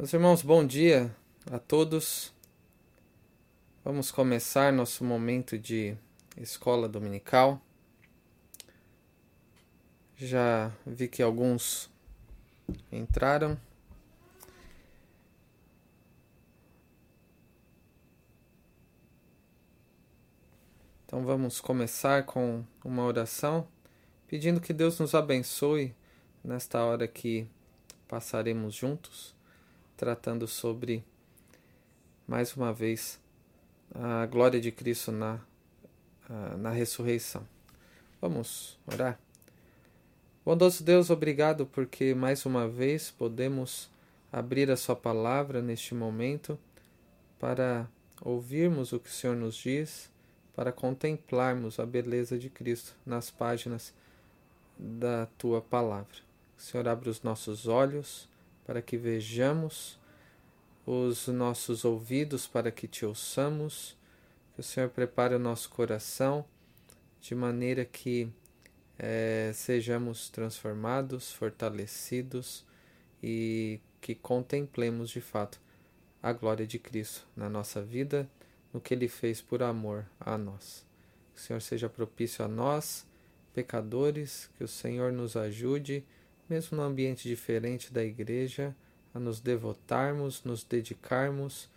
Meus irmãos, bom dia a todos. Vamos começar nosso momento de escola dominical. Já vi que alguns entraram. Então vamos começar com uma oração, pedindo que Deus nos abençoe nesta hora que passaremos juntos tratando sobre, mais uma vez, a glória de Cristo na, na ressurreição. Vamos orar? Bondoso Deus, obrigado porque mais uma vez podemos abrir a Sua palavra neste momento para ouvirmos o que o Senhor nos diz, para contemplarmos a beleza de Cristo nas páginas da Tua palavra. O Senhor abre os nossos olhos para que vejamos, os nossos ouvidos para que te ouçamos, que o Senhor prepare o nosso coração de maneira que é, sejamos transformados, fortalecidos e que contemplemos de fato a glória de Cristo na nossa vida, no que Ele fez por amor a nós. Que o Senhor seja propício a nós, pecadores, que o Senhor nos ajude mesmo no ambiente diferente da igreja, a nos devotarmos, nos dedicarmos,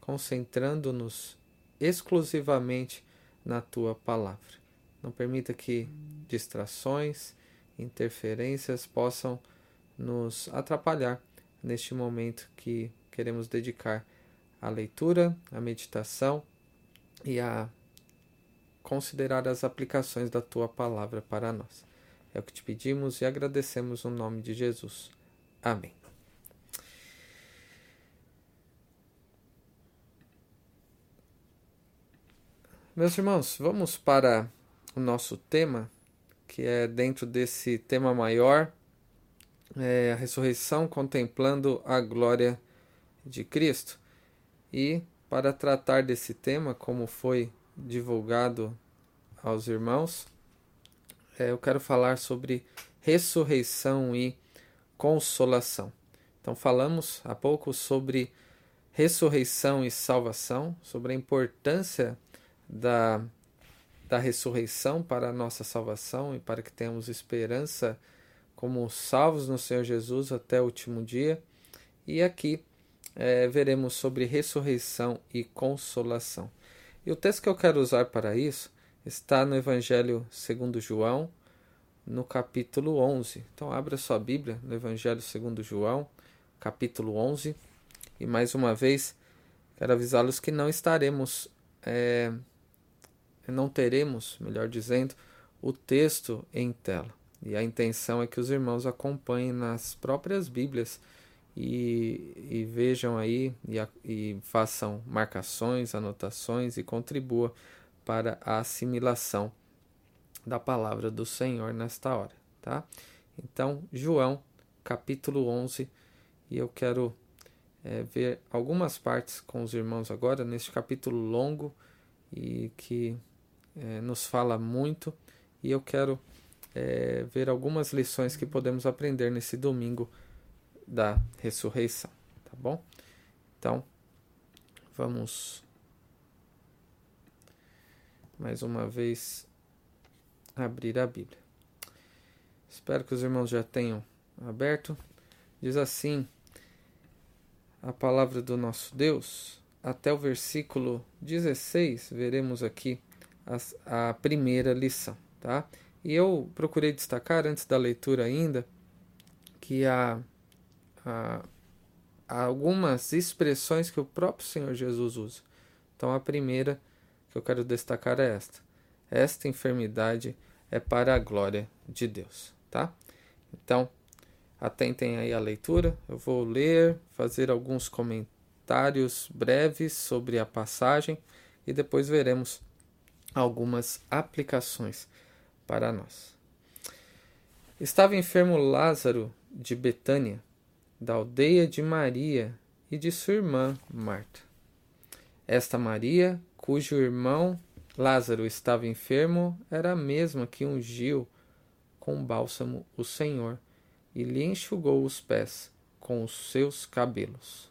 concentrando-nos exclusivamente na tua palavra. Não permita que distrações, interferências possam nos atrapalhar neste momento que queremos dedicar à leitura, à meditação e a considerar as aplicações da tua palavra para nós. É o que te pedimos e agradecemos no nome de Jesus. Amém. Meus irmãos, vamos para o nosso tema, que é dentro desse tema maior, é a ressurreição contemplando a glória de Cristo. E para tratar desse tema, como foi divulgado aos irmãos, eu quero falar sobre ressurreição e consolação. Então, falamos há pouco sobre ressurreição e salvação, sobre a importância da, da ressurreição para a nossa salvação e para que tenhamos esperança como salvos no Senhor Jesus até o último dia. E aqui é, veremos sobre ressurreição e consolação. E o texto que eu quero usar para isso está no Evangelho segundo João, no capítulo 11. Então abra sua Bíblia no Evangelho segundo João, capítulo 11. E mais uma vez, quero avisá-los que não estaremos, é, não teremos, melhor dizendo, o texto em tela. E a intenção é que os irmãos acompanhem nas próprias Bíblias e, e vejam aí e, e façam marcações, anotações e contribuam para a assimilação da palavra do Senhor nesta hora, tá? Então, João, capítulo 11, e eu quero é, ver algumas partes com os irmãos agora, neste capítulo longo e que é, nos fala muito, e eu quero é, ver algumas lições que podemos aprender nesse domingo da ressurreição, tá bom? Então, vamos mais uma vez abrir a Bíblia. Espero que os irmãos já tenham aberto. Diz assim a palavra do nosso Deus, até o versículo 16, veremos aqui a, primeira lição, tá? E eu procurei destacar antes da leitura ainda que há, há algumas expressões que o próprio Senhor Jesus usa. Então a primeira que eu quero destacar é esta: esta enfermidade é para a glória de Deus, tá? Então, atentem aí à leitura. Eu vou ler, fazer alguns comentários breves sobre a passagem e depois veremos algumas aplicações para nós. Estava enfermo Lázaro de Betânia, da aldeia de Maria e de sua irmã Marta. Esta Maria cujo irmão Lázaro estava enfermo, era a mesma que ungiu com bálsamo o Senhor e lhe enxugou os pés com os seus cabelos.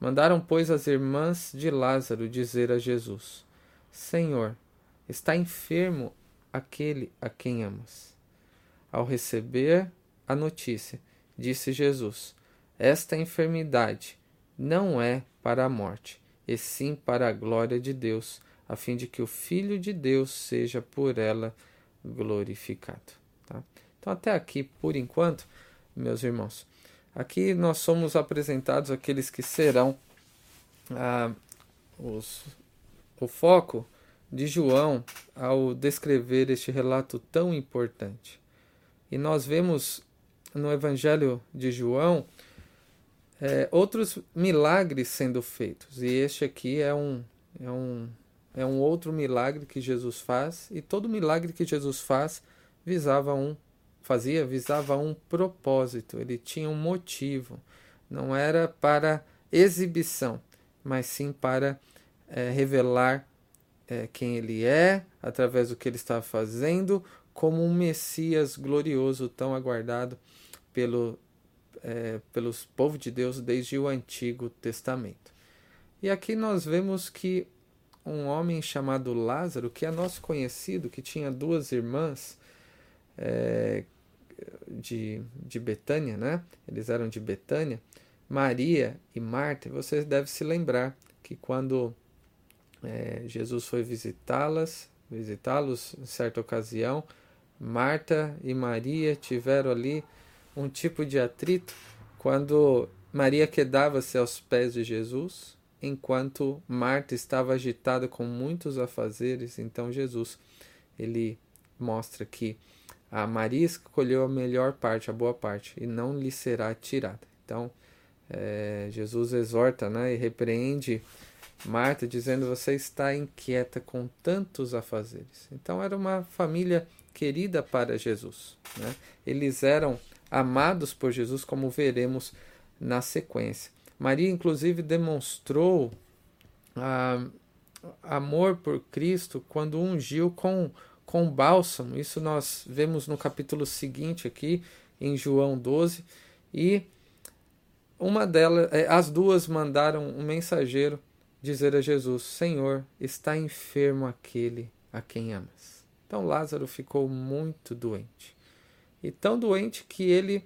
Mandaram, pois, as irmãs de Lázaro dizer a Jesus: Senhor, está enfermo aquele a quem amas. Ao receber a notícia, disse Jesus: Esta enfermidade não é para a morte, e sim para a glória de Deus, a fim de que o Filho de Deus seja por ela glorificado. Tá? Então, até aqui, por enquanto, meus irmãos, Aqui nós somos apresentados aqueles que serão ah, os, o foco de João ao descrever este relato tão importante. E nós vemos no Evangelho de João é, outros milagres sendo feitos. E este aqui é um, é, um, é um outro milagre que Jesus faz, e todo milagre que Jesus faz visava um fazia visava um propósito, ele tinha um motivo. Não era para exibição, mas sim para é, revelar é, quem ele é, através do que ele estava fazendo, como um Messias glorioso tão aguardado pelo, é, pelos povos de Deus desde o Antigo Testamento. E aqui nós vemos que um homem chamado Lázaro, que é nosso conhecido, que tinha duas irmãs, é, de, de Betânia, né? Eles eram de Betânia. Maria e Marta, você deve se lembrar que quando é, Jesus foi visitá-las, visitá-los em certa ocasião, Marta e Maria tiveram ali um tipo de atrito quando Maria quedava-se aos pés de Jesus, enquanto Marta estava agitada com muitos afazeres. Então Jesus ele mostra que a Maria escolheu a melhor parte, a boa parte, e não lhe será tirada. Então, é, Jesus exorta né, e repreende Marta, dizendo: Você está inquieta com tantos afazeres. Então, era uma família querida para Jesus. Né? Eles eram amados por Jesus, como veremos na sequência. Maria, inclusive, demonstrou ah, amor por Cristo quando ungiu com com bálsamo. Isso nós vemos no capítulo seguinte aqui, em João 12. E uma delas, é, as duas mandaram um mensageiro dizer a Jesus: Senhor, está enfermo aquele a quem amas. Então Lázaro ficou muito doente. E tão doente que ele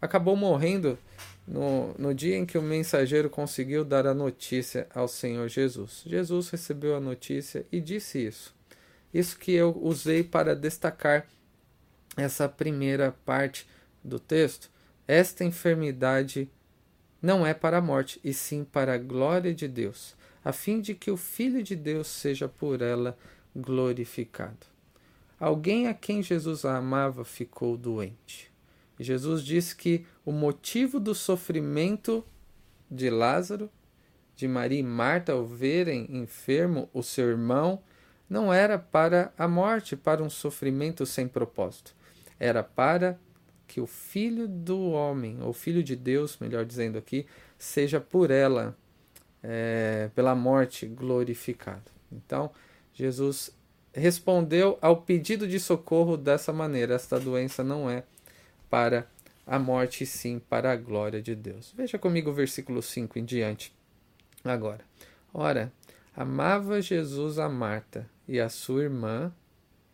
acabou morrendo no, no dia em que o mensageiro conseguiu dar a notícia ao Senhor Jesus. Jesus recebeu a notícia e disse isso. Isso que eu usei para destacar essa primeira parte do texto. Esta enfermidade não é para a morte, e sim para a glória de Deus, a fim de que o Filho de Deus seja por ela glorificado. Alguém a quem Jesus amava ficou doente. Jesus disse que o motivo do sofrimento de Lázaro, de Maria e Marta ao verem enfermo o seu irmão, não era para a morte, para um sofrimento sem propósito. Era para que o Filho do homem, ou Filho de Deus, melhor dizendo aqui, seja por ela, é, pela morte, glorificado. Então, Jesus respondeu ao pedido de socorro dessa maneira: esta doença não é para a morte, sim para a glória de Deus. Veja comigo o versículo 5 em diante. Agora, ora, amava Jesus a Marta e a sua irmã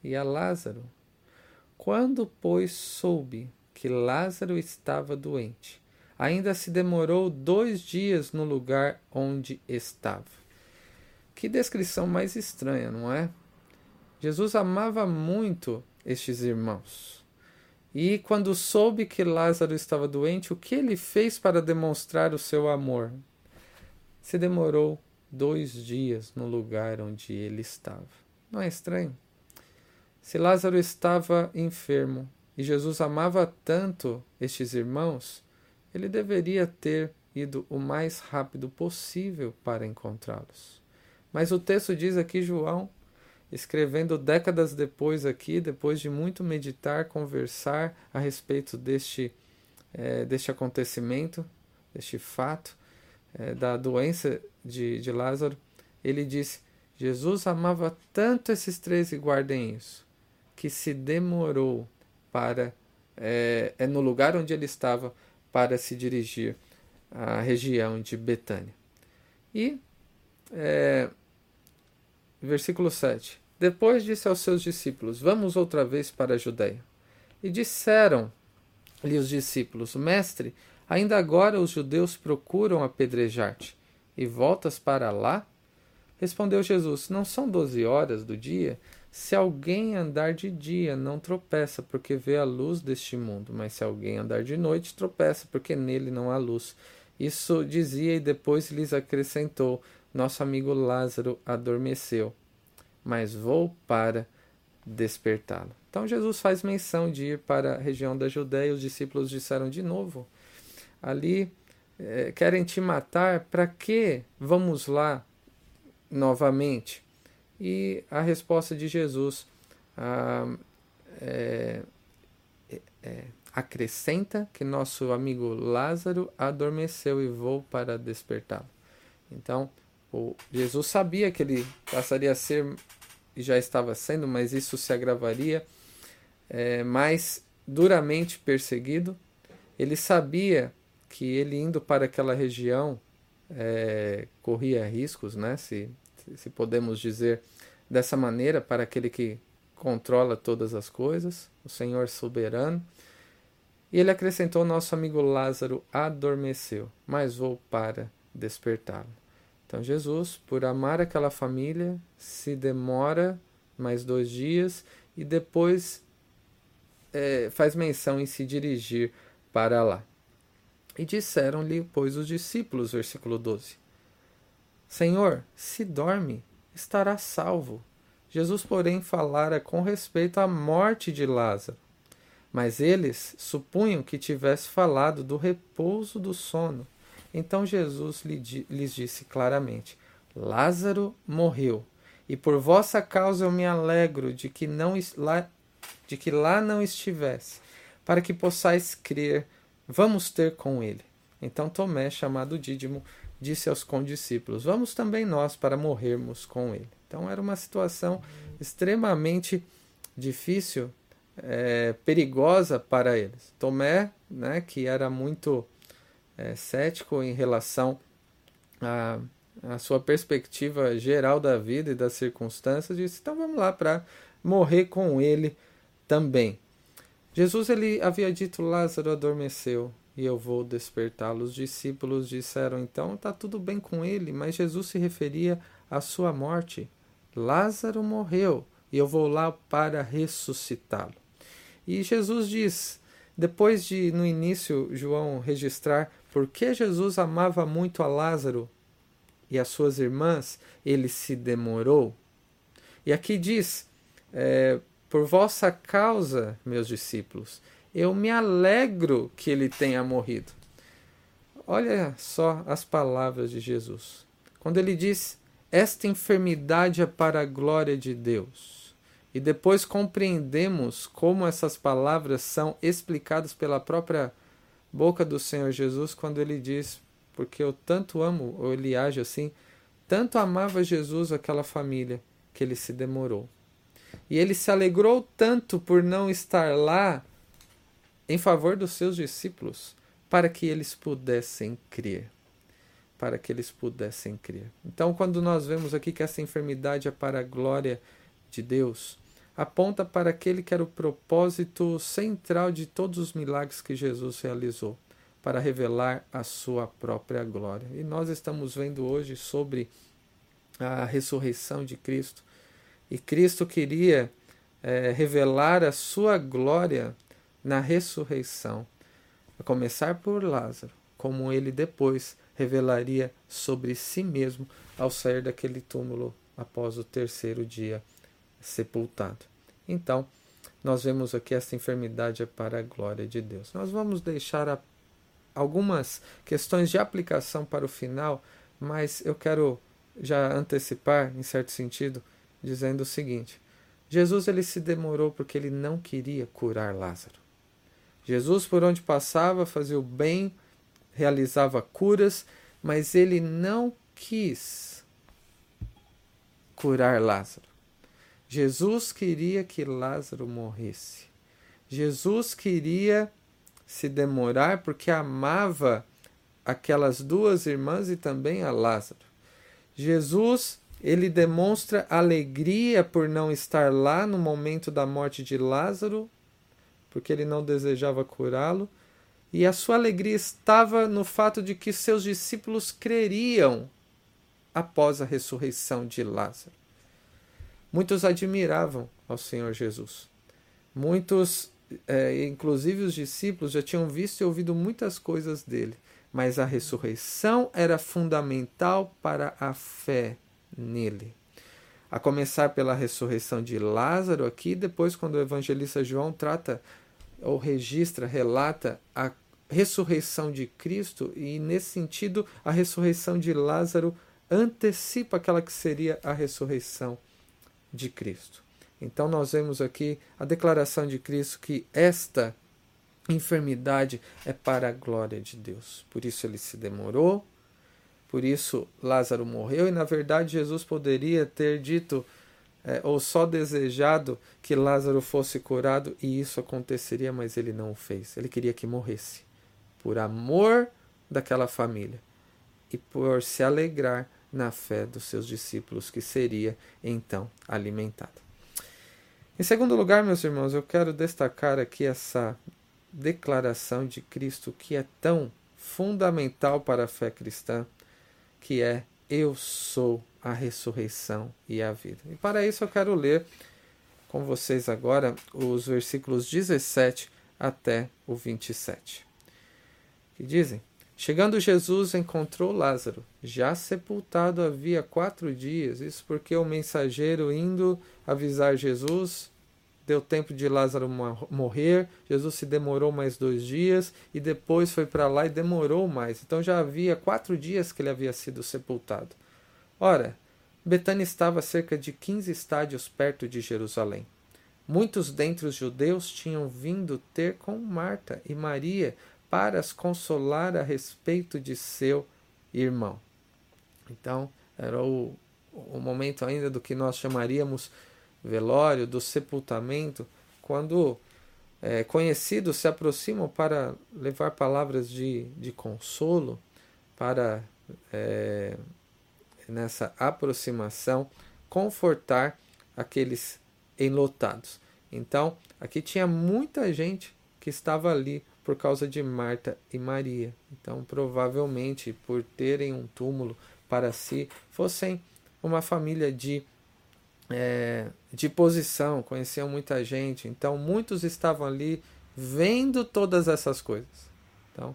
e a Lázaro. Quando, pois, soube que Lázaro estava doente, ainda se demorou dois dias no lugar onde estava. Que descrição mais estranha, não é? Jesus amava muito estes irmãos. E quando soube que Lázaro estava doente, o que ele fez para demonstrar o seu amor? Se demorou dois dias no lugar onde ele estava. Não é estranho? Se Lázaro estava enfermo e Jesus amava tanto estes irmãos, ele deveria ter ido o mais rápido possível para encontrá-los. Mas o texto diz aqui João, escrevendo décadas depois aqui, depois de muito meditar, conversar a respeito deste, é, deste acontecimento, deste fato, é, da doença de, de Lázaro, ele disse: Jesus amava tanto esses três, e guardem isso, que se demorou para, é, é no lugar onde ele estava, para se dirigir à região de Betânia. E, é, versículo 7: Depois disse aos seus discípulos: Vamos outra vez para a Judéia. E disseram-lhe os discípulos: Mestre, ainda agora os judeus procuram apedrejar-te, e voltas para lá? Respondeu Jesus: Não são doze horas do dia? Se alguém andar de dia, não tropeça, porque vê a luz deste mundo, mas se alguém andar de noite, tropeça, porque nele não há luz. Isso dizia e depois lhes acrescentou: Nosso amigo Lázaro adormeceu, mas vou para despertá-lo. Então Jesus faz menção de ir para a região da Judéia, os discípulos disseram de novo: Ali é, querem te matar, para que vamos lá novamente? E a resposta de Jesus ah, é, é, acrescenta que nosso amigo Lázaro adormeceu e vou para despertá-lo. Então, o, Jesus sabia que ele passaria a ser, e já estava sendo, mas isso se agravaria, é, mais duramente perseguido. Ele sabia que ele indo para aquela região é, corria riscos, né? Se se podemos dizer dessa maneira, para aquele que controla todas as coisas, o Senhor soberano. E ele acrescentou: Nosso amigo Lázaro adormeceu, mas vou para despertá-lo. Então, Jesus, por amar aquela família, se demora mais dois dias e depois é, faz menção em se dirigir para lá. E disseram-lhe, pois, os discípulos, versículo 12: Senhor, se dorme, estará salvo. Jesus, porém, falara com respeito à morte de Lázaro. Mas eles supunham que tivesse falado do repouso do sono. Então Jesus lhes disse claramente: Lázaro morreu, e por vossa causa eu me alegro de que, não, lá, de que lá não estivesse, para que possais crer, vamos ter com ele. Então Tomé, chamado Dídimo, disse aos condiscípulos: Vamos também nós para morrermos com ele. Então era uma situação extremamente difícil, é, perigosa para eles. Tomé, né, que era muito é, cético em relação à, à sua perspectiva geral da vida e das circunstâncias, disse: Então vamos lá para morrer com ele também. Jesus ele havia dito: Lázaro adormeceu e eu vou despertá-lo. Os discípulos disseram então: está tudo bem com ele, mas Jesus se referia à sua morte. Lázaro morreu e eu vou lá para ressuscitá-lo. E Jesus diz, depois de no início João registrar por que Jesus amava muito a Lázaro e as suas irmãs, ele se demorou. E aqui diz: é, por vossa causa, meus discípulos, eu me alegro que ele tenha morrido. Olha só as palavras de Jesus. Quando ele diz: Esta enfermidade é para a glória de Deus. E depois compreendemos como essas palavras são explicadas pela própria boca do Senhor Jesus quando ele diz: Porque eu tanto amo, ou ele age assim, tanto amava Jesus aquela família que ele se demorou. E ele se alegrou tanto por não estar lá em favor dos seus discípulos, para que eles pudessem crer. Para que eles pudessem crer. Então, quando nós vemos aqui que essa enfermidade é para a glória de Deus, aponta para aquele que era o propósito central de todos os milagres que Jesus realizou, para revelar a sua própria glória. E nós estamos vendo hoje sobre a ressurreição de Cristo. E Cristo queria é, revelar a sua glória na ressurreição, a começar por Lázaro, como ele depois revelaria sobre si mesmo ao sair daquele túmulo após o terceiro dia sepultado. Então, nós vemos aqui essa enfermidade é para a glória de Deus. Nós vamos deixar a, algumas questões de aplicação para o final, mas eu quero já antecipar, em certo sentido, dizendo o seguinte: Jesus ele se demorou porque ele não queria curar Lázaro. Jesus, por onde passava, fazia o bem, realizava curas, mas ele não quis curar Lázaro. Jesus queria que Lázaro morresse. Jesus queria se demorar porque amava aquelas duas irmãs e também a Lázaro. Jesus, ele demonstra alegria por não estar lá no momento da morte de Lázaro, porque ele não desejava curá-lo, e a sua alegria estava no fato de que seus discípulos creriam após a ressurreição de Lázaro. Muitos admiravam ao Senhor Jesus. Muitos, é, inclusive os discípulos, já tinham visto e ouvido muitas coisas dele, mas a ressurreição era fundamental para a fé nele. A começar pela ressurreição de Lázaro aqui, depois quando o evangelista João trata ou registra, relata a ressurreição de Cristo e nesse sentido a ressurreição de Lázaro antecipa aquela que seria a ressurreição de Cristo. Então nós vemos aqui a declaração de Cristo que esta enfermidade é para a glória de Deus. Por isso ele se demorou, por isso Lázaro morreu e na verdade Jesus poderia ter dito é, ou só desejado que Lázaro fosse curado e isso aconteceria, mas ele não o fez. Ele queria que morresse por amor daquela família e por se alegrar na fé dos seus discípulos, que seria então alimentada. Em segundo lugar, meus irmãos, eu quero destacar aqui essa declaração de Cristo que é tão fundamental para a fé cristã, que é eu sou a ressurreição e a vida. E para isso eu quero ler com vocês agora os versículos 17 até o 27. Que dizem: Chegando Jesus, encontrou Lázaro, já sepultado havia quatro dias. Isso porque o mensageiro indo avisar Jesus deu tempo de Lázaro morrer. Jesus se demorou mais dois dias e depois foi para lá e demorou mais. Então já havia quatro dias que ele havia sido sepultado. Ora, Betânia estava a cerca de 15 estádios perto de Jerusalém. Muitos dentre os judeus tinham vindo ter com Marta e Maria para as consolar a respeito de seu irmão. Então, era o, o momento ainda do que nós chamaríamos velório, do sepultamento, quando é, conhecidos se aproximam para levar palavras de, de consolo, para é, nessa aproximação confortar aqueles enlotados. Então, aqui tinha muita gente que estava ali por causa de Marta e Maria. Então, provavelmente, por terem um túmulo para si, fossem uma família de, é, de posição, conheciam muita gente. Então, muitos estavam ali vendo todas essas coisas. Então,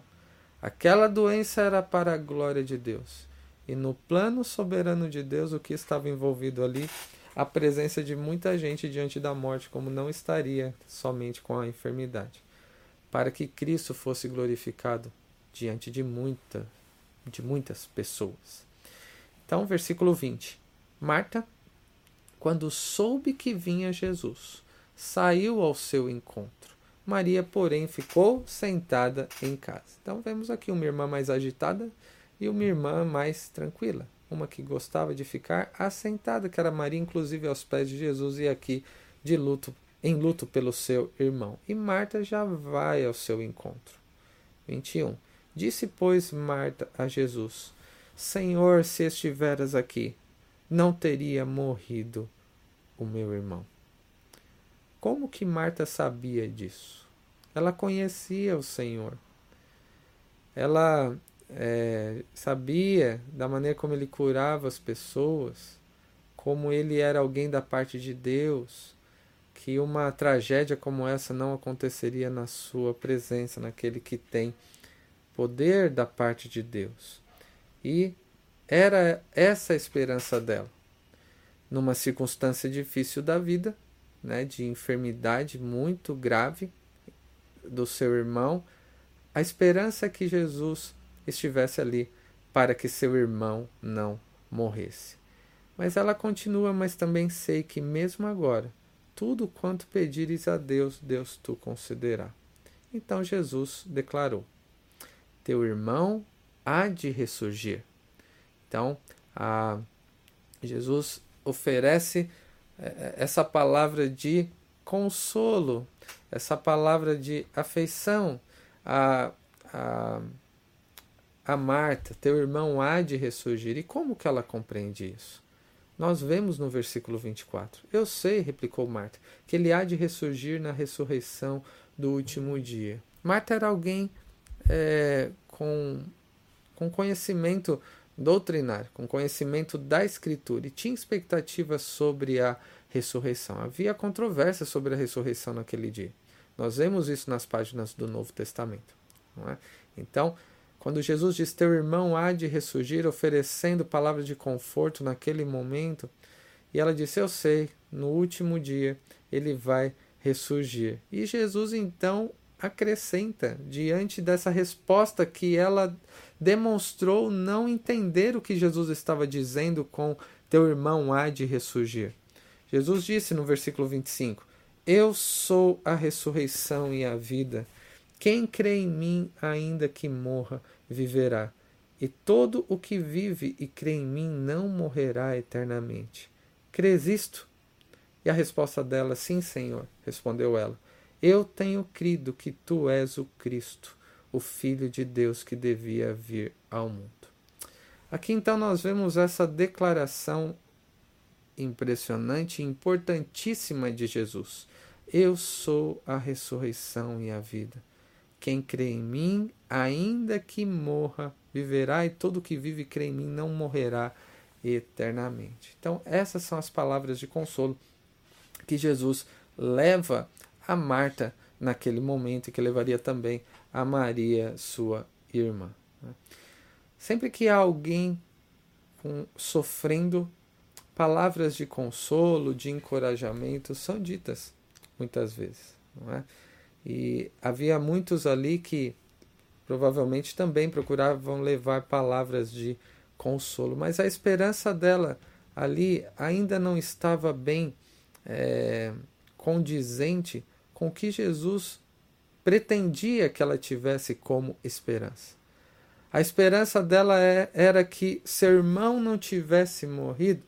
aquela doença era para a glória de Deus. E no plano soberano de Deus, o que estava envolvido ali? A presença de muita gente diante da morte, como não estaria somente com a enfermidade para que Cristo fosse glorificado diante de muita de muitas pessoas. Então, versículo 20. Marta, quando soube que vinha Jesus, saiu ao seu encontro. Maria, porém, ficou sentada em casa. Então, vemos aqui uma irmã mais agitada e uma irmã mais tranquila. Uma que gostava de ficar assentada, que era Maria, inclusive aos pés de Jesus, e aqui de luto em luto pelo seu irmão. E Marta já vai ao seu encontro. 21. Disse, pois, Marta a Jesus: Senhor, se estiveras aqui, não teria morrido o meu irmão. Como que Marta sabia disso? Ela conhecia o Senhor. Ela é, sabia da maneira como ele curava as pessoas, como ele era alguém da parte de Deus que uma tragédia como essa não aconteceria na sua presença, naquele que tem poder da parte de Deus. E era essa a esperança dela. Numa circunstância difícil da vida, né, de enfermidade muito grave do seu irmão, a esperança é que Jesus estivesse ali para que seu irmão não morresse. Mas ela continua, mas também sei que mesmo agora tudo quanto pedires a Deus, Deus tu concederá. Então Jesus declarou: Teu irmão há de ressurgir. Então, a, Jesus oferece é, é, essa palavra de consolo, essa palavra de afeição, a, a, a Marta: Teu irmão há de ressurgir. E como que ela compreende isso? Nós vemos no versículo 24. Eu sei, replicou Marta, que ele há de ressurgir na ressurreição do último dia. Marta era alguém é, com, com conhecimento doutrinário, com conhecimento da Escritura e tinha expectativas sobre a ressurreição. Havia controvérsia sobre a ressurreição naquele dia. Nós vemos isso nas páginas do Novo Testamento. É? Então, quando Jesus diz: Teu irmão há de ressurgir, oferecendo palavras de conforto naquele momento, e ela disse: Eu sei, no último dia ele vai ressurgir. E Jesus então acrescenta, diante dessa resposta que ela demonstrou não entender o que Jesus estava dizendo com teu irmão há de ressurgir. Jesus disse no versículo 25: Eu sou a ressurreição e a vida. Quem crê em mim, ainda que morra, viverá. E todo o que vive e crê em mim não morrerá eternamente. Crês isto? E a resposta dela, sim, Senhor, respondeu ela. Eu tenho crido que tu és o Cristo, o Filho de Deus que devia vir ao mundo. Aqui então nós vemos essa declaração impressionante e importantíssima de Jesus. Eu sou a ressurreição e a vida. Quem crê em mim, ainda que morra, viverá, e todo que vive e crê em mim não morrerá eternamente. Então, essas são as palavras de consolo que Jesus leva a Marta naquele momento e que levaria também a Maria, sua irmã. Sempre que há alguém sofrendo, palavras de consolo, de encorajamento são ditas muitas vezes. Não é? E havia muitos ali que provavelmente também procuravam levar palavras de consolo, mas a esperança dela ali ainda não estava bem é, condizente com o que Jesus pretendia que ela tivesse como esperança. A esperança dela é, era que seu irmão não tivesse morrido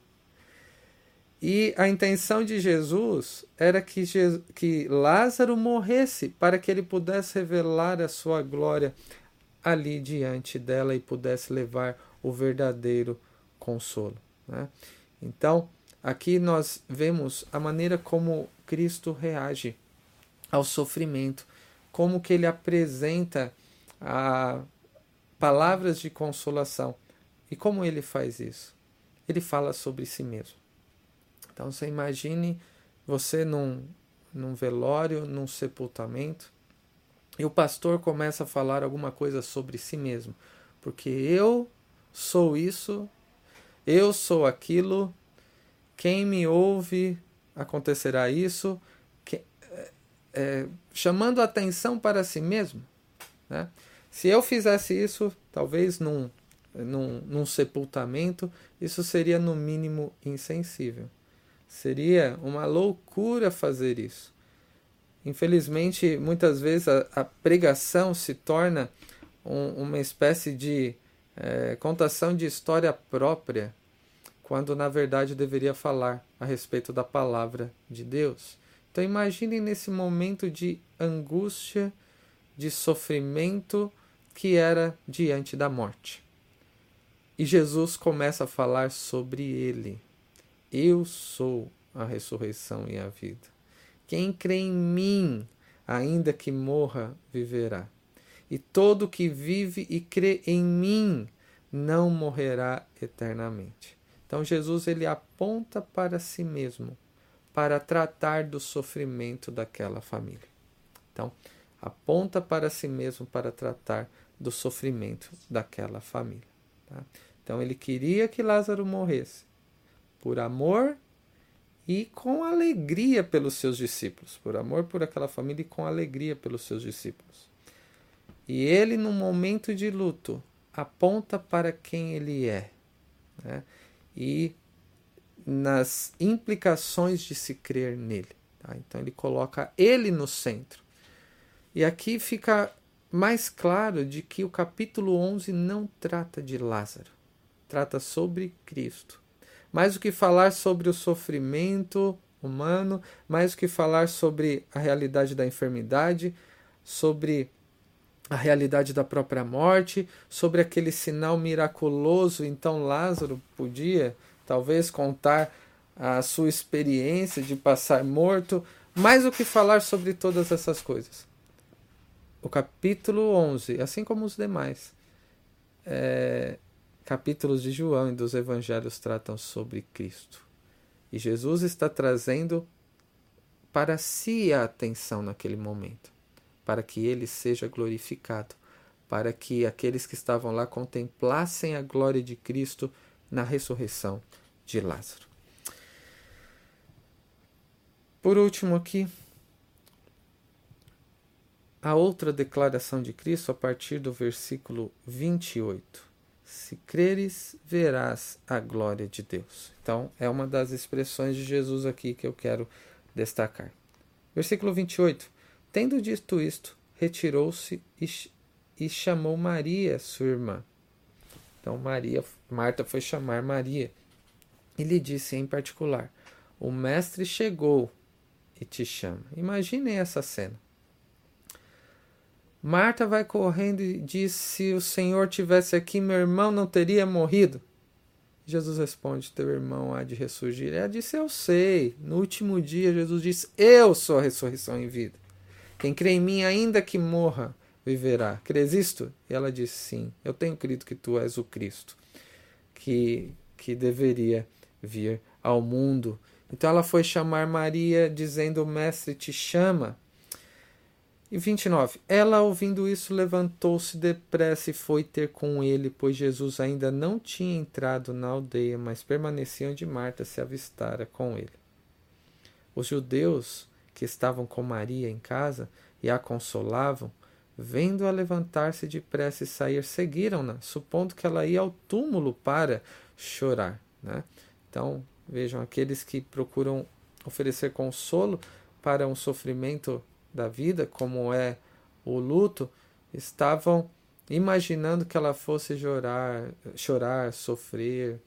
e a intenção de Jesus era que, Jesus, que Lázaro morresse para que ele pudesse revelar a sua glória ali diante dela e pudesse levar o verdadeiro consolo. Né? Então, aqui nós vemos a maneira como Cristo reage ao sofrimento, como que ele apresenta a palavras de consolação. E como ele faz isso? Ele fala sobre si mesmo. Então você imagine você num, num velório, num sepultamento, e o pastor começa a falar alguma coisa sobre si mesmo. Porque eu sou isso, eu sou aquilo, quem me ouve acontecerá isso, que, é, é chamando atenção para si mesmo. Né? Se eu fizesse isso, talvez num, num, num sepultamento, isso seria no mínimo insensível. Seria uma loucura fazer isso. Infelizmente, muitas vezes a, a pregação se torna um, uma espécie de é, contação de história própria, quando na verdade deveria falar a respeito da palavra de Deus. Então imaginem nesse momento de angústia, de sofrimento que era diante da morte. E Jesus começa a falar sobre ele. Eu sou a ressurreição e a vida. Quem crê em mim, ainda que morra, viverá. E todo que vive e crê em mim não morrerá eternamente. Então Jesus ele aponta para si mesmo para tratar do sofrimento daquela família. Então, aponta para si mesmo para tratar do sofrimento daquela família. Tá? Então ele queria que Lázaro morresse, por amor e com alegria pelos seus discípulos, por amor por aquela família e com alegria pelos seus discípulos. E ele, num momento de luto, aponta para quem ele é né? e nas implicações de se crer nele. Tá? Então ele coloca ele no centro. E aqui fica mais claro de que o capítulo 11 não trata de Lázaro, trata sobre Cristo mais do que falar sobre o sofrimento humano, mais do que falar sobre a realidade da enfermidade, sobre a realidade da própria morte, sobre aquele sinal miraculoso. Então Lázaro podia talvez contar a sua experiência de passar morto, mais o que falar sobre todas essas coisas. O capítulo 11, assim como os demais é, capítulos de João e dos evangelhos tratam sobre Cristo. E Jesus está trazendo para si a atenção naquele momento, para que ele seja glorificado, para que aqueles que estavam lá contemplassem a glória de Cristo na ressurreição de Lázaro. Por último, aqui, a outra declaração de Cristo a partir do versículo 28. Se creres, verás a glória de Deus. Então, é uma das expressões de Jesus aqui que eu quero destacar. Versículo 28. Tendo dito isto, retirou-se e, e chamou Maria, sua irmã. Então, Maria, Marta foi chamar Maria e lhe disse em particular: O mestre chegou e te chama. Imaginem essa cena. Marta vai correndo e diz: Se o Senhor tivesse aqui, meu irmão não teria morrido. Jesus responde: Teu irmão há de ressurgir. Ela disse: Eu sei. No último dia, Jesus disse: Eu sou a ressurreição em vida. Quem crê em mim, ainda que morra, viverá. Crês isto? E ela disse: Sim. Eu tenho crido que tu és o Cristo, que, que deveria vir ao mundo. Então ela foi chamar Maria, dizendo: O Mestre te chama. E 29. Ela, ouvindo isso, levantou-se depressa e foi ter com ele, pois Jesus ainda não tinha entrado na aldeia, mas permanecia onde Marta se avistara com ele. Os judeus que estavam com Maria em casa e a consolavam, vendo-a levantar-se depressa e sair, seguiram-na, supondo que ela ia ao túmulo para chorar. Né? Então, vejam, aqueles que procuram oferecer consolo para um sofrimento da vida, como é o luto, estavam imaginando que ela fosse chorar, chorar, sofrer,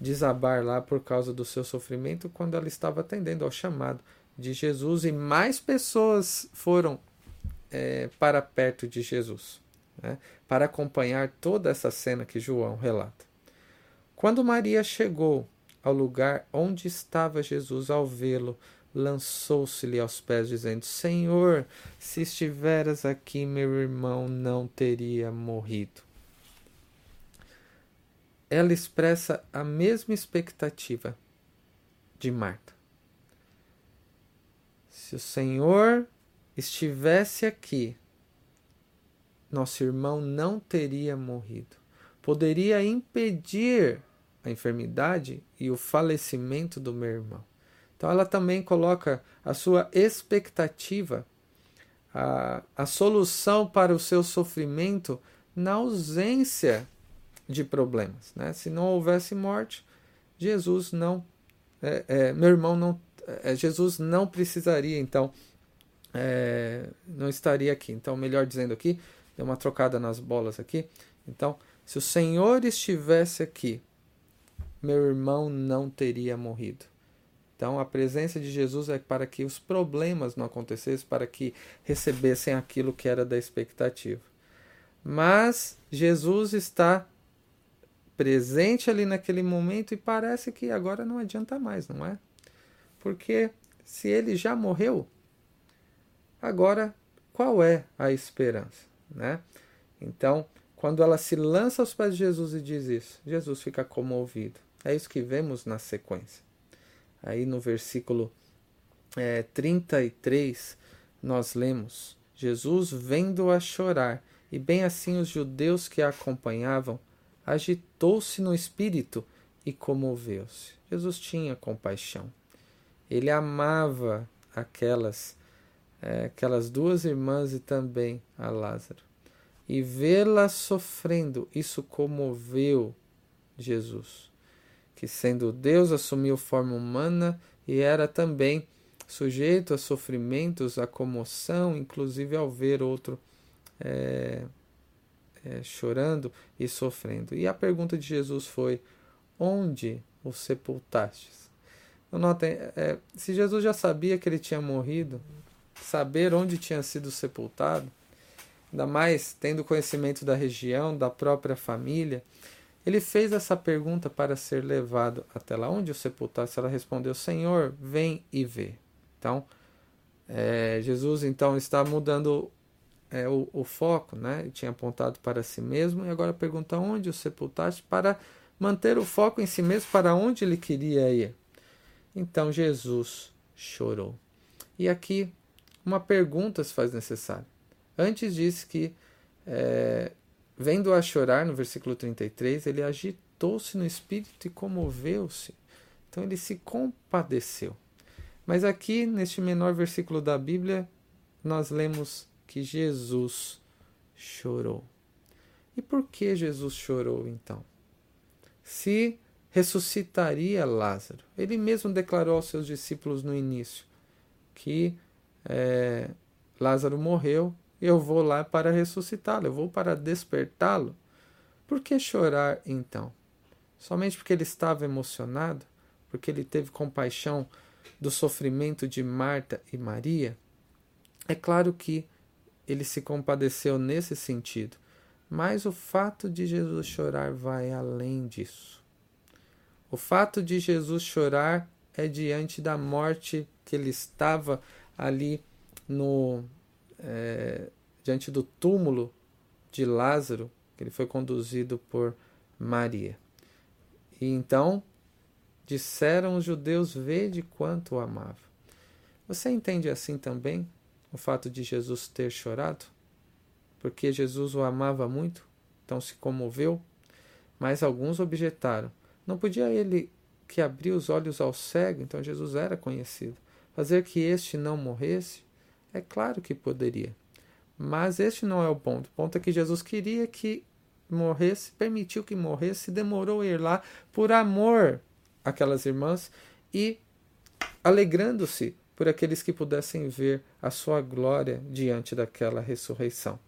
desabar lá por causa do seu sofrimento, quando ela estava atendendo ao chamado de Jesus e mais pessoas foram é, para perto de Jesus, né, para acompanhar toda essa cena que João relata. Quando Maria chegou ao lugar onde estava Jesus, ao vê-lo, lançou-se-lhe aos pés, dizendo: Senhor, se estiveras aqui, meu irmão não teria morrido. Ela expressa a mesma expectativa de Marta. Se o Senhor estivesse aqui, nosso irmão não teria morrido. Poderia impedir a enfermidade e o falecimento do meu irmão. Então ela também coloca a sua expectativa, a, a solução para o seu sofrimento na ausência de problemas. Né? Se não houvesse morte, Jesus não, é, é, meu irmão não, é, Jesus não precisaria então, é, não estaria aqui. Então, melhor dizendo aqui, deu uma trocada nas bolas aqui. Então, se o Senhor estivesse aqui, meu irmão não teria morrido. Então, a presença de Jesus é para que os problemas não acontecessem, para que recebessem aquilo que era da expectativa. Mas Jesus está presente ali naquele momento e parece que agora não adianta mais, não é? Porque se ele já morreu, agora qual é a esperança, né? Então, quando ela se lança aos pés de Jesus e diz isso, Jesus fica comovido. É isso que vemos na sequência. Aí no versículo é, 33, nós lemos: Jesus, vendo-a chorar, e bem assim os judeus que a acompanhavam, agitou-se no espírito e comoveu-se. Jesus tinha compaixão. Ele amava aquelas é, aquelas duas irmãs e também a Lázaro. E vê-la sofrendo, isso comoveu Jesus que sendo Deus assumiu forma humana e era também sujeito a sofrimentos, a comoção, inclusive ao ver outro é, é, chorando e sofrendo. E a pergunta de Jesus foi: Onde o sepultastes? Notem, é, se Jesus já sabia que ele tinha morrido, saber onde tinha sido sepultado ainda mais tendo conhecimento da região, da própria família, ele fez essa pergunta para ser levado até lá. Onde o sepultasse? Ela respondeu: Senhor, vem e vê. Então, é, Jesus então está mudando é, o, o, foco, né? Ele tinha apontado para si mesmo e agora pergunta onde o sepultaste para manter o foco em si mesmo para onde ele queria ir. Então Jesus chorou. E aqui uma pergunta se faz necessária. Antes disse que é, Vendo-a chorar, no versículo 33, ele agitou-se no espírito e comoveu-se. Então ele se compadeceu. Mas aqui, neste menor versículo da Bíblia, nós lemos que Jesus chorou. E por que Jesus chorou então? Se ressuscitaria Lázaro. Ele mesmo declarou aos seus discípulos no início que é, Lázaro morreu eu vou lá para ressuscitá-lo, eu vou para despertá-lo. Por que chorar então? Somente porque ele estava emocionado? Porque ele teve compaixão do sofrimento de Marta e Maria? É claro que ele se compadeceu nesse sentido, mas o fato de Jesus chorar vai além disso. O fato de Jesus chorar é diante da morte que ele estava ali no, é, diante do túmulo de Lázaro, que ele foi conduzido por Maria. E então disseram os judeus: Vede quanto o amava. Você entende assim também o fato de Jesus ter chorado? Porque Jesus o amava muito, então se comoveu. Mas alguns objetaram: Não podia ele que abrir os olhos ao cego, então Jesus era conhecido, fazer que este não morresse? É claro que poderia. Mas este não é o ponto. O ponto é que Jesus queria que morresse, permitiu que morresse, demorou a ir lá por amor àquelas irmãs e alegrando-se por aqueles que pudessem ver a sua glória diante daquela ressurreição.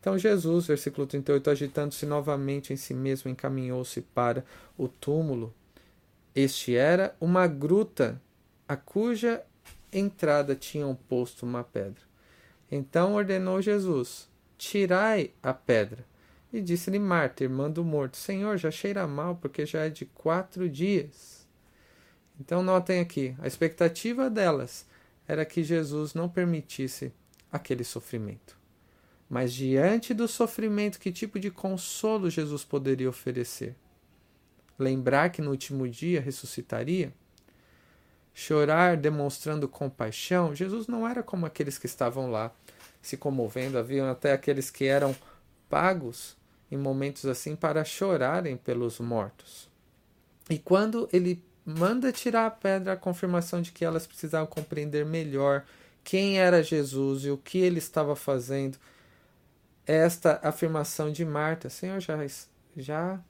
Então Jesus, versículo 38, agitando-se novamente em si mesmo, encaminhou-se para o túmulo. Este era uma gruta, a cuja entrada tinham posto uma pedra. Então ordenou Jesus: Tirai a pedra. E disse-lhe Marta, irmã do morto: Senhor, já cheira mal, porque já é de quatro dias. Então notem aqui: a expectativa delas era que Jesus não permitisse aquele sofrimento. Mas diante do sofrimento, que tipo de consolo Jesus poderia oferecer? Lembrar que no último dia ressuscitaria? Chorar demonstrando compaixão, Jesus não era como aqueles que estavam lá se comovendo, haviam até aqueles que eram pagos em momentos assim para chorarem pelos mortos. E quando ele manda tirar a pedra, a confirmação de que elas precisavam compreender melhor quem era Jesus e o que ele estava fazendo, esta afirmação de Marta, Senhor, já já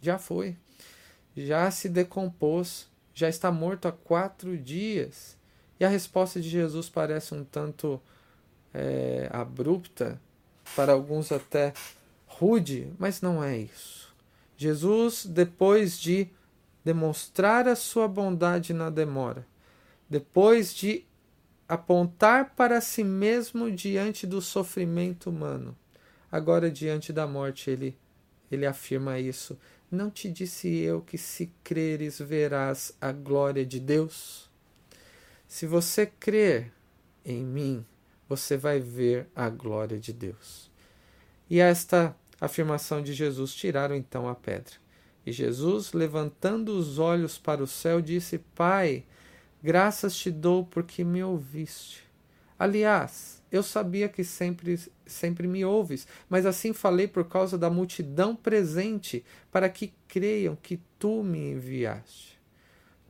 já foi, já se decompôs, já está morto há quatro dias. E a resposta de Jesus parece um tanto é, abrupta, para alguns até rude, mas não é isso. Jesus, depois de demonstrar a sua bondade na demora, depois de apontar para si mesmo diante do sofrimento humano, agora diante da morte, ele, ele afirma isso. Não te disse eu que se creres verás a glória de Deus? Se você crer em mim, você vai ver a glória de Deus. E esta afirmação de Jesus tiraram então a pedra. E Jesus, levantando os olhos para o céu, disse: Pai, graças te dou porque me ouviste. Aliás, eu sabia que sempre, sempre me ouves, mas assim falei por causa da multidão presente, para que creiam que tu me enviaste.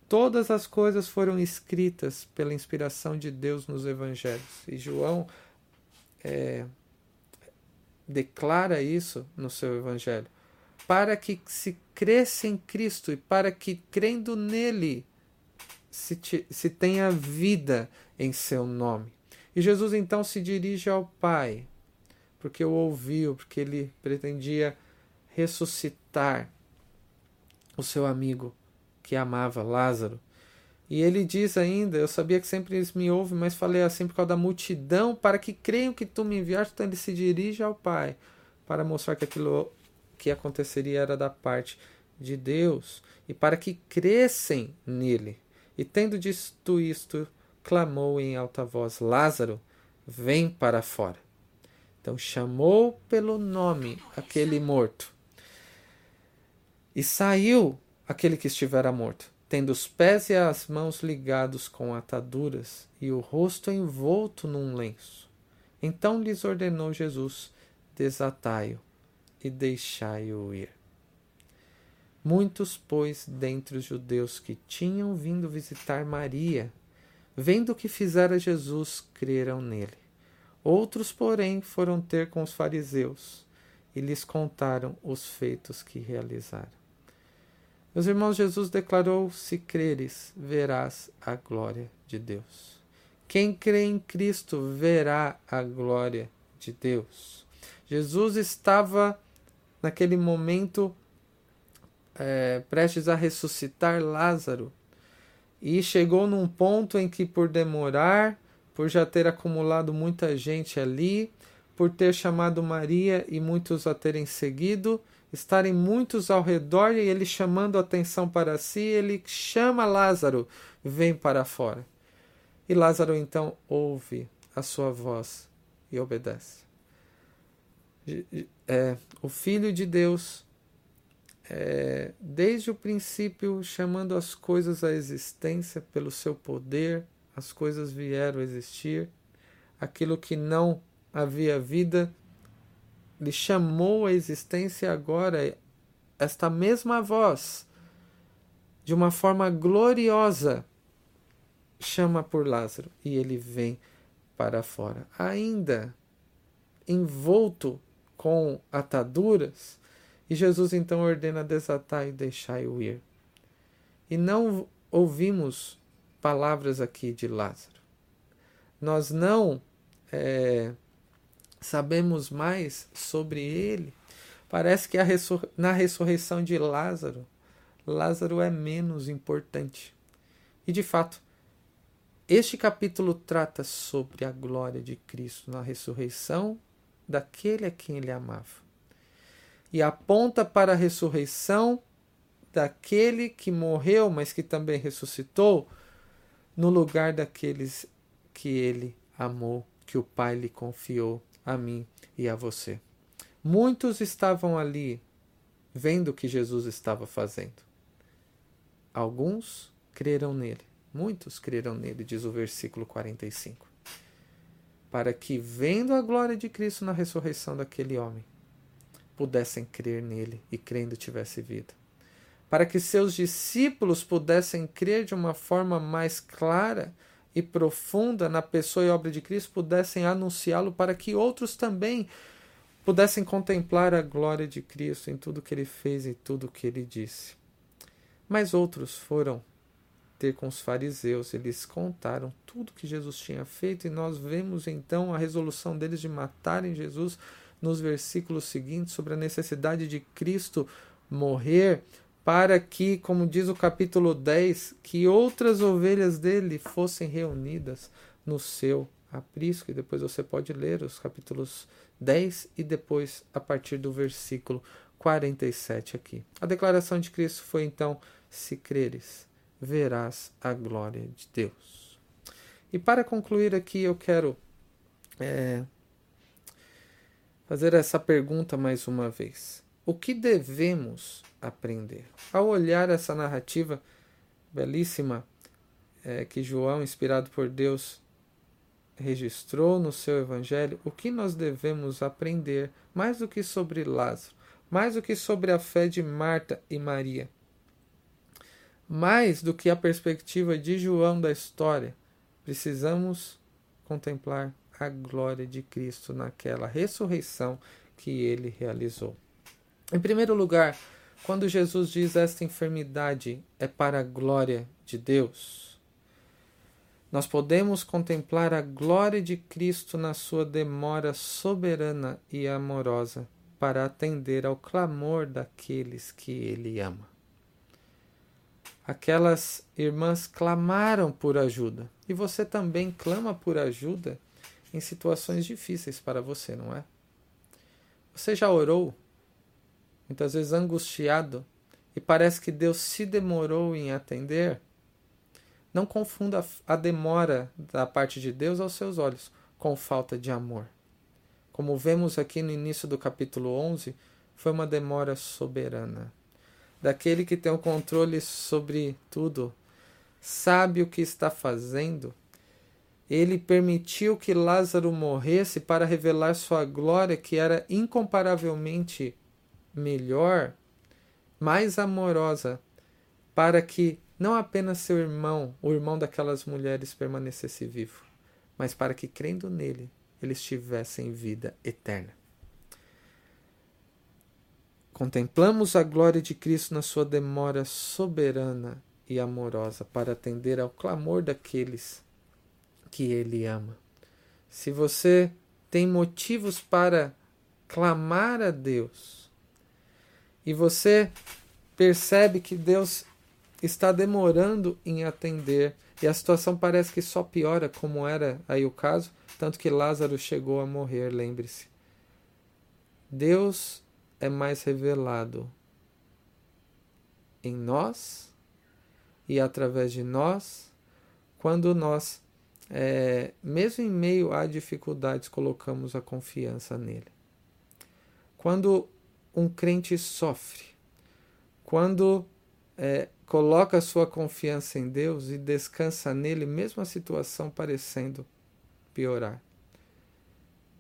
Todas as coisas foram escritas pela inspiração de Deus nos evangelhos. E João é, declara isso no seu evangelho. Para que se cresça em Cristo e para que, crendo nele, se, te, se tenha vida em seu nome. E Jesus então se dirige ao Pai, porque o ouviu, porque ele pretendia ressuscitar o seu amigo que amava, Lázaro. E ele diz ainda: Eu sabia que sempre eles me ouvem, mas falei assim por causa da multidão, para que creiam que tu me enviaste. Então ele se dirige ao Pai para mostrar que aquilo que aconteceria era da parte de Deus e para que crescem nele. E tendo dito isto, clamou em alta voz: Lázaro, vem para fora. Então chamou pelo nome aquele morto. E saiu aquele que estivera morto tendo os pés e as mãos ligados com ataduras e o rosto envolto num lenço. Então lhes ordenou Jesus: desatai-o e deixai-o ir. Muitos, pois, dentre os judeus que tinham vindo visitar Maria, vendo o que fizera Jesus, creram nele. Outros, porém, foram ter com os fariseus e lhes contaram os feitos que realizaram. Meus irmãos, Jesus declarou: Se creres, verás a glória de Deus. Quem crê em Cristo verá a glória de Deus. Jesus estava, naquele momento, é, prestes a ressuscitar Lázaro e chegou num ponto em que, por demorar, por já ter acumulado muita gente ali, por ter chamado Maria e muitos a terem seguido, estarem muitos ao redor e ele chamando atenção para si, ele chama Lázaro, vem para fora. E Lázaro então ouve a sua voz e obedece. É, o Filho de Deus, é, desde o princípio, chamando as coisas à existência pelo seu poder, as coisas vieram a existir. Aquilo que não havia vida, lhe chamou à existência agora esta mesma voz, de uma forma gloriosa, chama por Lázaro e ele vem para fora. Ainda envolto com ataduras, e Jesus então ordena desatar e deixai-o ir. E não ouvimos palavras aqui de Lázaro. Nós não é, sabemos mais sobre ele. Parece que ressur na ressurreição de Lázaro, Lázaro é menos importante. E de fato, este capítulo trata sobre a glória de Cristo na ressurreição daquele a quem ele amava. E aponta para a ressurreição daquele que morreu, mas que também ressuscitou, no lugar daqueles que ele amou, que o Pai lhe confiou a mim e a você. Muitos estavam ali vendo o que Jesus estava fazendo. Alguns creram nele, muitos creram nele, diz o versículo 45. Para que, vendo a glória de Cristo na ressurreição daquele homem, pudessem crer nele e crendo tivesse vida. Para que seus discípulos pudessem crer de uma forma mais clara e profunda na pessoa e obra de Cristo pudessem anunciá-lo para que outros também pudessem contemplar a glória de Cristo em tudo que ele fez e tudo que ele disse. Mas outros foram ter com os fariseus, eles contaram tudo que Jesus tinha feito e nós vemos então a resolução deles de matarem Jesus nos versículos seguintes sobre a necessidade de Cristo morrer para que, como diz o capítulo 10, que outras ovelhas dele fossem reunidas no seu aprisco. E depois você pode ler os capítulos 10 e depois a partir do versículo 47 aqui. A declaração de Cristo foi então: se creres, verás a glória de Deus. E para concluir aqui, eu quero é, fazer essa pergunta mais uma vez. O que devemos aprender? Ao olhar essa narrativa belíssima é, que João, inspirado por Deus, registrou no seu evangelho, o que nós devemos aprender mais do que sobre Lázaro, mais do que sobre a fé de Marta e Maria, mais do que a perspectiva de João da história, precisamos contemplar a glória de Cristo naquela ressurreição que ele realizou. Em primeiro lugar, quando Jesus diz esta enfermidade é para a glória de Deus, nós podemos contemplar a glória de Cristo na sua demora soberana e amorosa para atender ao clamor daqueles que ele ama. aquelas irmãs clamaram por ajuda. E você também clama por ajuda em situações difíceis para você, não é? Você já orou, muitas vezes angustiado, e parece que Deus se demorou em atender? Não confunda a demora da parte de Deus aos seus olhos com falta de amor. Como vemos aqui no início do capítulo 11, foi uma demora soberana. Daquele que tem o controle sobre tudo, sabe o que está fazendo. Ele permitiu que Lázaro morresse para revelar sua glória, que era incomparavelmente melhor, mais amorosa, para que não apenas seu irmão, o irmão daquelas mulheres, permanecesse vivo, mas para que, crendo nele, eles tivessem vida eterna. Contemplamos a glória de Cristo na sua demora soberana e amorosa para atender ao clamor daqueles que ele ama. Se você tem motivos para clamar a Deus e você percebe que Deus está demorando em atender e a situação parece que só piora, como era aí o caso, tanto que Lázaro chegou a morrer, lembre-se. Deus é mais revelado em nós e através de nós quando nós, é, mesmo em meio a dificuldades, colocamos a confiança nele. Quando um crente sofre, quando é, coloca sua confiança em Deus e descansa nele, mesmo a situação parecendo piorar.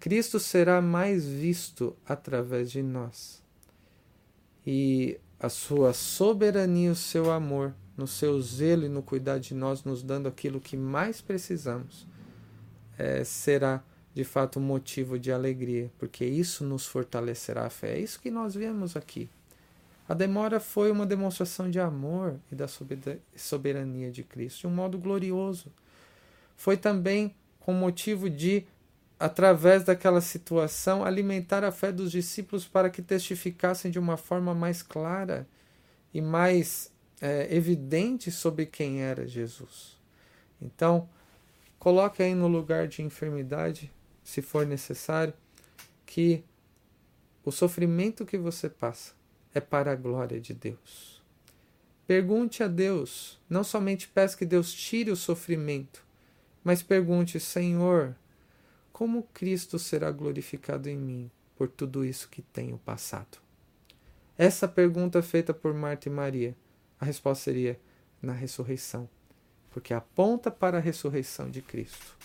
Cristo será mais visto através de nós. E a sua soberania, o seu amor, no seu zelo e no cuidar de nós, nos dando aquilo que mais precisamos, é, será de fato um motivo de alegria, porque isso nos fortalecerá a fé. É isso que nós vemos aqui. A demora foi uma demonstração de amor e da soberania de Cristo, de um modo glorioso. Foi também com motivo de, através daquela situação, alimentar a fé dos discípulos para que testificassem de uma forma mais clara e mais é, evidente sobre quem era Jesus. Então, coloque aí no lugar de enfermidade, se for necessário, que o sofrimento que você passa é para a glória de Deus. Pergunte a Deus, não somente peça que Deus tire o sofrimento, mas pergunte, Senhor, como Cristo será glorificado em mim por tudo isso que tenho passado? Essa pergunta é feita por Marta e Maria, a resposta seria na ressurreição, porque aponta para a ressurreição de Cristo.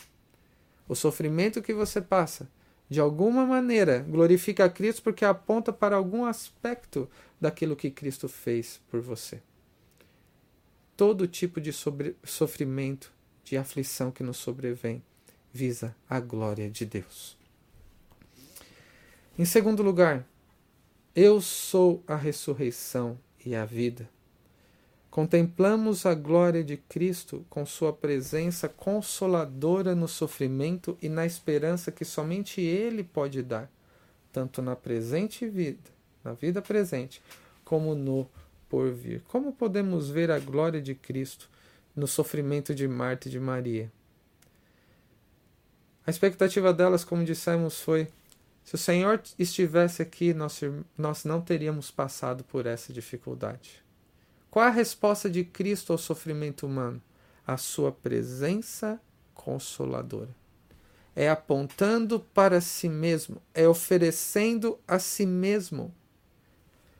O sofrimento que você passa de alguma maneira, glorifica a Cristo porque aponta para algum aspecto daquilo que Cristo fez por você. Todo tipo de sofrimento, de aflição que nos sobrevém, visa a glória de Deus. Em segundo lugar, eu sou a ressurreição e a vida. Contemplamos a glória de Cristo com Sua presença consoladora no sofrimento e na esperança que somente Ele pode dar, tanto na presente vida, na vida presente, como no porvir. Como podemos ver a glória de Cristo no sofrimento de Marta e de Maria? A expectativa delas, como dissemos, foi: se o Senhor estivesse aqui, nós, nós não teríamos passado por essa dificuldade. Qual a resposta de Cristo ao sofrimento humano? A sua presença consoladora. É apontando para si mesmo, é oferecendo a si mesmo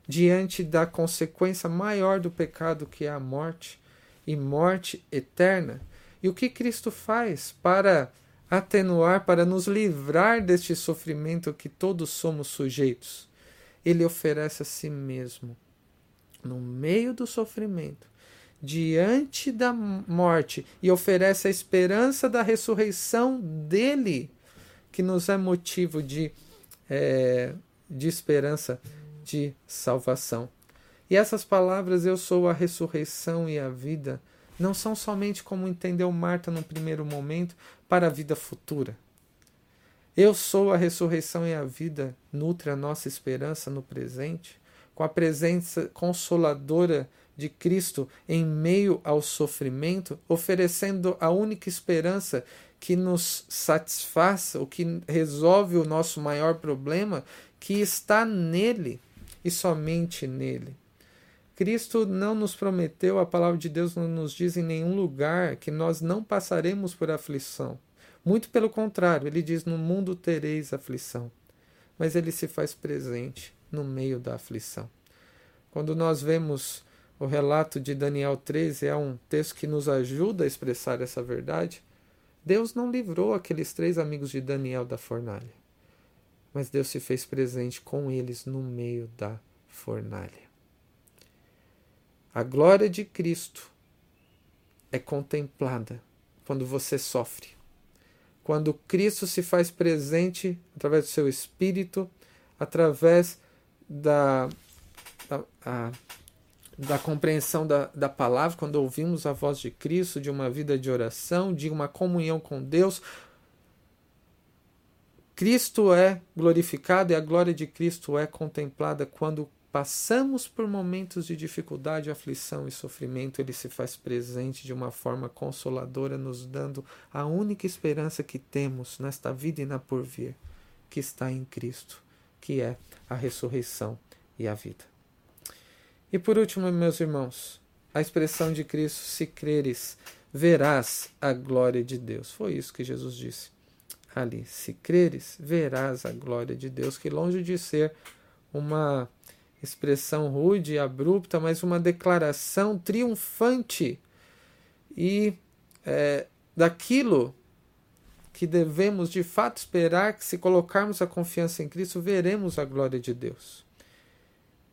diante da consequência maior do pecado que é a morte e morte eterna. E o que Cristo faz para atenuar, para nos livrar deste sofrimento que todos somos sujeitos? Ele oferece a si mesmo no meio do sofrimento, diante da morte, e oferece a esperança da ressurreição dele, que nos é motivo de, é, de esperança, de salvação. E essas palavras, eu sou a ressurreição e a vida, não são somente como entendeu Marta no primeiro momento para a vida futura. Eu sou a ressurreição e a vida, nutre a nossa esperança no presente, com a presença consoladora de Cristo em meio ao sofrimento, oferecendo a única esperança que nos satisfaz, o que resolve o nosso maior problema, que está nele e somente nele. Cristo não nos prometeu, a palavra de Deus não nos diz em nenhum lugar que nós não passaremos por aflição. Muito pelo contrário, ele diz: No mundo tereis aflição. Mas ele se faz presente no meio da aflição. Quando nós vemos o relato de Daniel 13, é um texto que nos ajuda a expressar essa verdade. Deus não livrou aqueles três amigos de Daniel da fornalha, mas Deus se fez presente com eles no meio da fornalha. A glória de Cristo é contemplada quando você sofre. Quando Cristo se faz presente através do seu espírito, através da, da, a, da compreensão da, da palavra, quando ouvimos a voz de Cristo, de uma vida de oração, de uma comunhão com Deus. Cristo é glorificado e a glória de Cristo é contemplada quando passamos por momentos de dificuldade, aflição e sofrimento, ele se faz presente de uma forma consoladora, nos dando a única esperança que temos nesta vida e na porvir, que está em Cristo, que é a ressurreição e a vida. E por último, meus irmãos, a expressão de Cristo, se creres, verás a glória de Deus. Foi isso que Jesus disse ali. Se creres, verás a glória de Deus, que longe de ser uma expressão rude e abrupta, mas uma declaração triunfante e é, daquilo que devemos de fato esperar que, se colocarmos a confiança em Cristo, veremos a glória de Deus.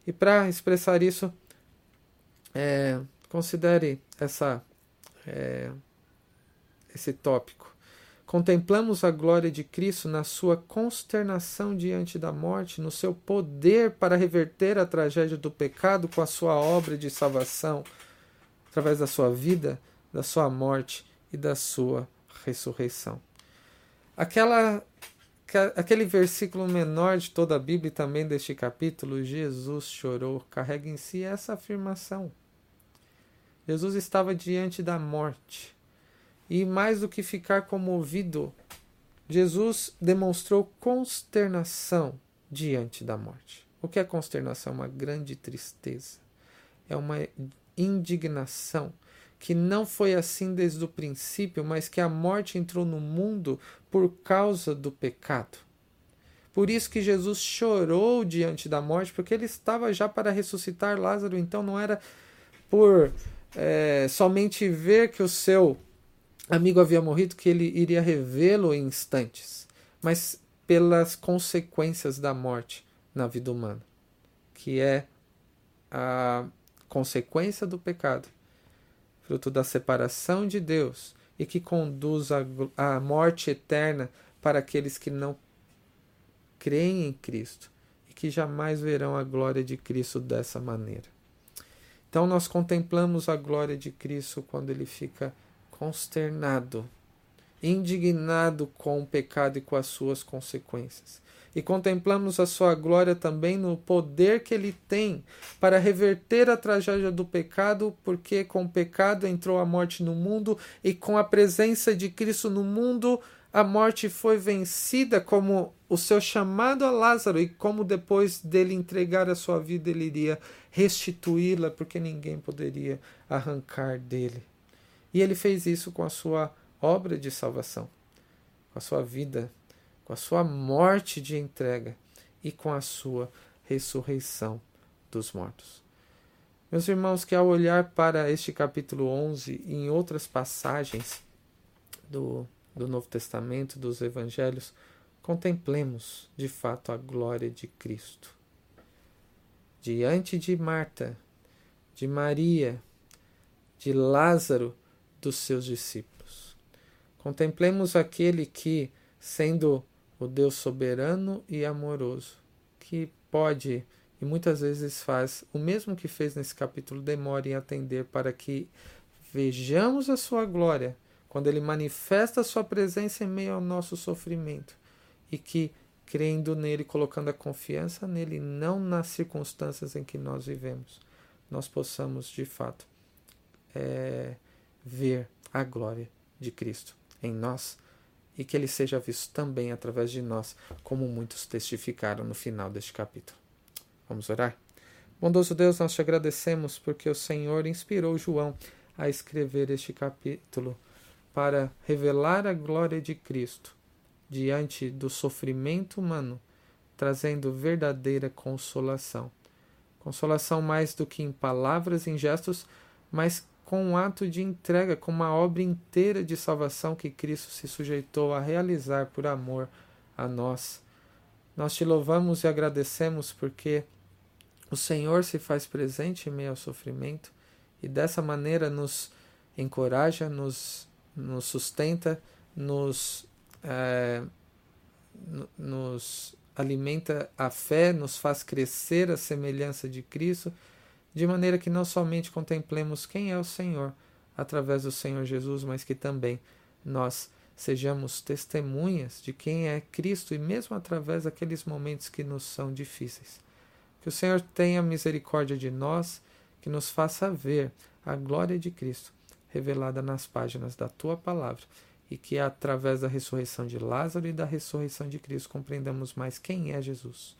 E para expressar isso, é, considere essa, é, esse tópico. Contemplamos a glória de Cristo na sua consternação diante da morte, no seu poder para reverter a tragédia do pecado com a sua obra de salvação, através da sua vida, da sua morte e da sua ressurreição. Aquela aquele versículo menor de toda a Bíblia e também deste capítulo, Jesus chorou, carrega em si essa afirmação. Jesus estava diante da morte. E mais do que ficar comovido, Jesus demonstrou consternação diante da morte. O que é consternação? Uma grande tristeza. É uma indignação que não foi assim desde o princípio, mas que a morte entrou no mundo por causa do pecado. Por isso que Jesus chorou diante da morte, porque ele estava já para ressuscitar Lázaro, então não era por é, somente ver que o seu amigo havia morrido que ele iria revê-lo em instantes, mas pelas consequências da morte na vida humana, que é a consequência do pecado fruto da separação de Deus e que conduz à morte eterna para aqueles que não creem em Cristo e que jamais verão a glória de Cristo dessa maneira. Então nós contemplamos a glória de Cristo quando ele fica consternado, indignado com o pecado e com as suas consequências e contemplamos a sua glória também no poder que ele tem para reverter a tragédia do pecado, porque com o pecado entrou a morte no mundo e com a presença de Cristo no mundo a morte foi vencida como o seu chamado a Lázaro e como depois dele entregar a sua vida ele iria restituí-la porque ninguém poderia arrancar dele. E ele fez isso com a sua obra de salvação, com a sua vida com a sua morte de entrega e com a sua ressurreição dos mortos. Meus irmãos, que ao olhar para este capítulo 11 e em outras passagens do, do Novo Testamento, dos Evangelhos, contemplemos de fato a glória de Cristo. Diante de Marta, de Maria, de Lázaro, dos seus discípulos. Contemplemos aquele que, sendo o Deus soberano e amoroso, que pode e muitas vezes faz o mesmo que fez nesse capítulo, demora em atender para que vejamos a sua glória quando ele manifesta a sua presença em meio ao nosso sofrimento e que crendo nele, colocando a confiança nele, não nas circunstâncias em que nós vivemos, nós possamos de fato é, ver a glória de Cristo em nós e que ele seja visto também através de nós, como muitos testificaram no final deste capítulo. Vamos orar? Bondoso Deus, nós te agradecemos porque o Senhor inspirou João a escrever este capítulo para revelar a glória de Cristo diante do sofrimento humano, trazendo verdadeira consolação. Consolação mais do que em palavras e em gestos, mas com um ato de entrega, com uma obra inteira de salvação que Cristo se sujeitou a realizar por amor a nós. Nós te louvamos e agradecemos porque o Senhor se faz presente em meio ao sofrimento e dessa maneira nos encoraja, nos, nos sustenta, nos, é, nos alimenta a fé, nos faz crescer a semelhança de Cristo de maneira que não somente contemplemos quem é o Senhor através do Senhor Jesus, mas que também nós sejamos testemunhas de quem é Cristo e mesmo através daqueles momentos que nos são difíceis. Que o Senhor tenha misericórdia de nós, que nos faça ver a glória de Cristo revelada nas páginas da tua palavra e que através da ressurreição de Lázaro e da ressurreição de Cristo compreendamos mais quem é Jesus,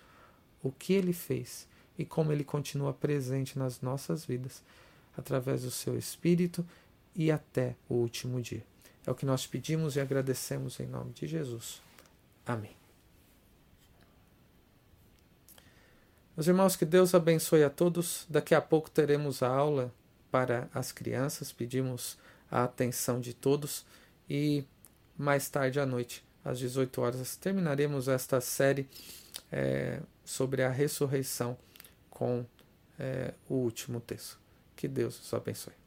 o que ele fez e como ele continua presente nas nossas vidas, através do seu Espírito e até o último dia. É o que nós pedimos e agradecemos em nome de Jesus. Amém. Meus irmãos, que Deus abençoe a todos. Daqui a pouco teremos a aula para as crianças, pedimos a atenção de todos e mais tarde à noite, às 18 horas, terminaremos esta série é, sobre a ressurreição com é, o último texto. Que Deus os abençoe.